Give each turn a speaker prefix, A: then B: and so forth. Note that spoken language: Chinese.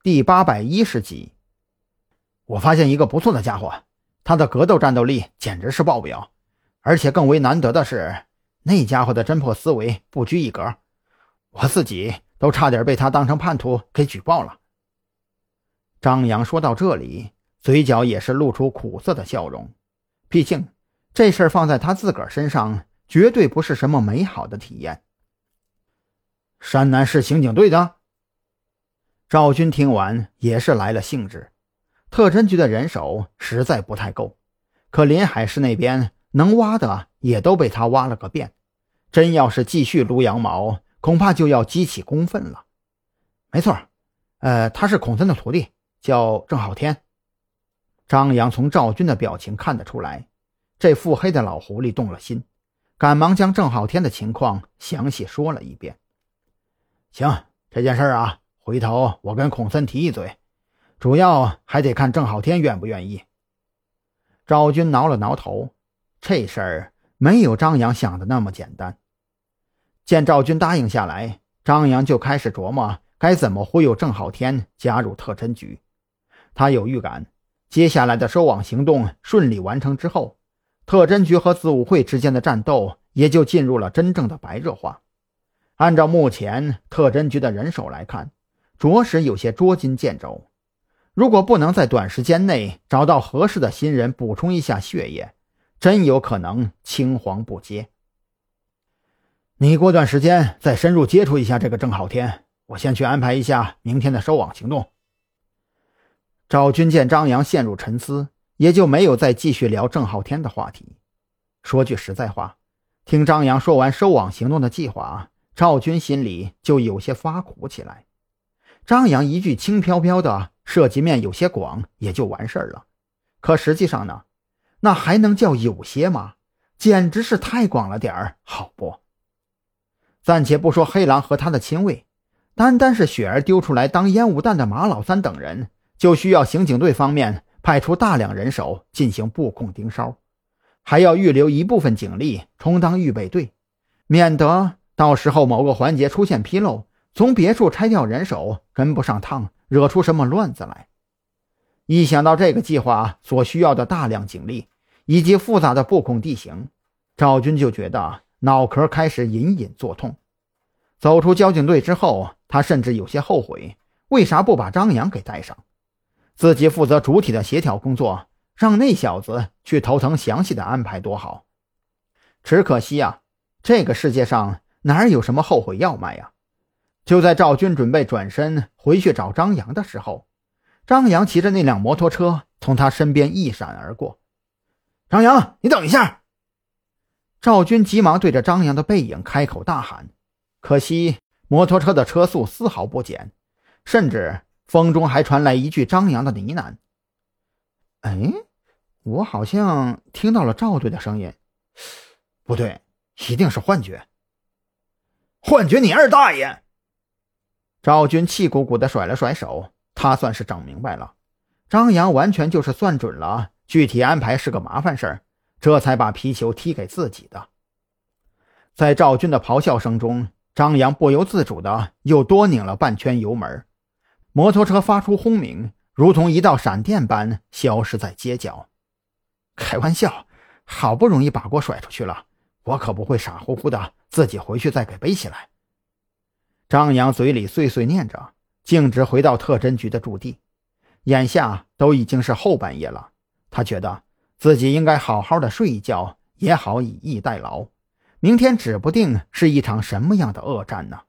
A: 第八百一十集。我发现一个不错的家伙，他的格斗战斗力简直是爆表，而且更为难得的是，那家伙的侦破思维不拘一格，我自己都差点被他当成叛徒给举报了。张扬说到这里，嘴角也是露出苦涩的笑容，毕竟这事儿放在他自个儿身上，绝对不是什么美好的体验。山南市刑警队的赵军听完也是来了兴致。特侦局的人手实在不太够，可临海市那边能挖的也都被他挖了个遍。真要是继续撸羊毛，恐怕就要激起公愤了。没错，呃，他是孔森的徒弟，叫郑浩天。张扬从赵军的表情看得出来，这腹黑的老狐狸动了心，赶忙将郑浩天的情况详细说了一遍。行，这件事啊，回头我跟孔森提一嘴。主要还得看郑浩天愿不愿意。赵军挠了挠头，这事儿没有张扬想的那么简单。见赵军答应下来，张扬就开始琢磨该怎么忽悠郑浩天加入特侦局。他有预感，接下来的收网行动顺利完成之后，特侦局和子午会之间的战斗也就进入了真正的白热化。按照目前特侦局的人手来看，着实有些捉襟见肘。如果不能在短时间内找到合适的新人补充一下血液，真有可能青黄不接。你过段时间再深入接触一下这个郑浩天，我先去安排一下明天的收网行动。赵军见张扬陷入沉思，也就没有再继续聊郑浩天的话题。说句实在话，听张扬说完收网行动的计划，赵军心里就有些发苦起来。张扬一句轻飘飘的。涉及面有些广，也就完事儿了。可实际上呢，那还能叫有些吗？简直是太广了点儿，好不？暂且不说黑狼和他的亲卫，单单是雪儿丢出来当烟雾弹的马老三等人，就需要刑警队方面派出大量人手进行布控盯梢，还要预留一部分警力充当预备队，免得到时候某个环节出现纰漏，从别处拆掉人手跟不上趟。惹出什么乱子来？一想到这个计划所需要的大量警力以及复杂的布控地形，赵军就觉得脑壳开始隐隐作痛。走出交警队之后，他甚至有些后悔，为啥不把张扬给带上，自己负责主体的协调工作，让那小子去头疼详细的安排多好。只可惜啊，这个世界上哪有什么后悔药卖呀？就在赵军准备转身回去找张扬的时候，张扬骑着那辆摩托车从他身边一闪而过。张扬，你等一下！赵军急忙对着张扬的背影开口大喊，可惜摩托车的车速丝毫不减，甚至风中还传来一句张扬的呢喃：“哎，我好像听到了赵队的声音，不对，一定是幻觉。
B: 幻觉，你二大爷！”
A: 赵军气鼓鼓地甩了甩手，他算是整明白了，张扬完全就是算准了，具体安排是个麻烦事儿，这才把皮球踢给自己的。在赵军的咆哮声中，张扬不由自主的又多拧了半圈油门，摩托车发出轰鸣，如同一道闪电般消失在街角。开玩笑，好不容易把锅甩出去了，我可不会傻乎乎的自己回去再给背起来。张扬嘴里碎碎念着，径直回到特侦局的驻地。眼下都已经是后半夜了，他觉得自己应该好好的睡一觉，也好以逸待劳。明天指不定是一场什么样的恶战呢。